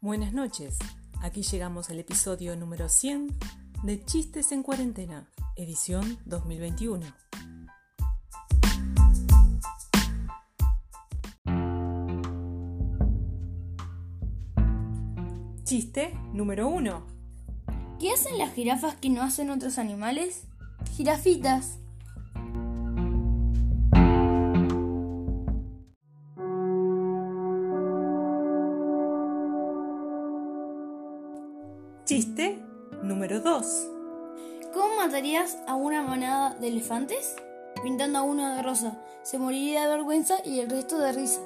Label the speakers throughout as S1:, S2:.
S1: Buenas noches. Aquí llegamos al episodio número 100 de Chistes en Cuarentena, edición 2021. Chiste número 1.
S2: ¿Qué hacen las jirafas que no hacen otros animales? Jirafitas.
S1: Chiste número 2.
S2: ¿Cómo matarías a una manada de elefantes? Pintando a uno de rosa. Se moriría de vergüenza y el resto de risa.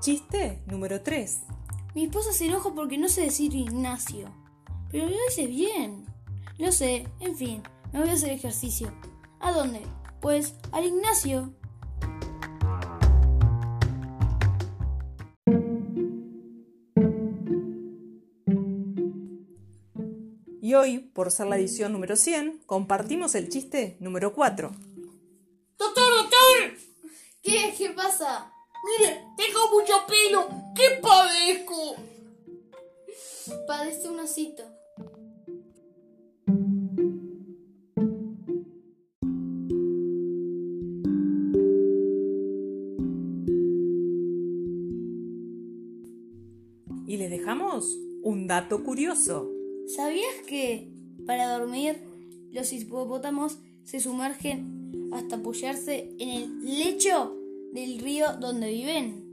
S1: Chiste número 3.
S2: Mi esposa se enoja porque no sé decir Ignacio. Pero lo dices bien. Lo sé, en fin, me voy a hacer ejercicio. ¿A dónde? Pues al Ignacio.
S1: Y hoy, por ser la edición número 100, compartimos el chiste número 4.
S3: ¡Doctor, doctor!
S2: ¿Qué? ¿Qué pasa?
S3: Mire, tengo mucho pelo. ¿Qué padezco?
S2: Padece un osito.
S1: Y les dejamos un dato curioso.
S2: ¿Sabías que para dormir los hipopótamos se sumergen hasta apoyarse en el lecho del río donde viven?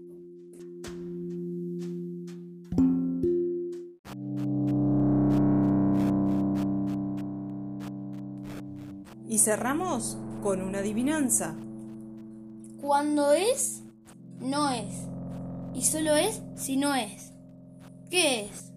S1: Y cerramos con una adivinanza.
S2: Cuando es, no es. Y solo es si no es. ¿Qué es?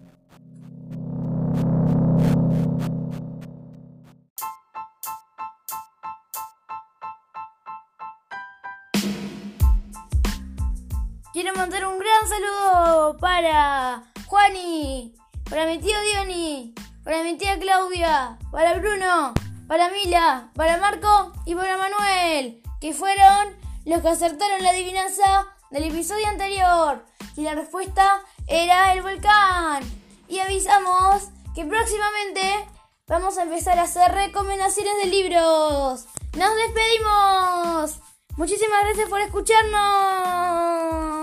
S2: Quiero mandar un gran saludo para Juani, para mi tío Diony, para mi tía Claudia, para Bruno, para Mila, para Marco y para Manuel, que fueron los que acertaron la adivinanza del episodio anterior. Y la respuesta era el volcán. Y avisamos que próximamente vamos a empezar a hacer recomendaciones de libros. ¡Nos despedimos! Muchísimas gracias por escucharnos.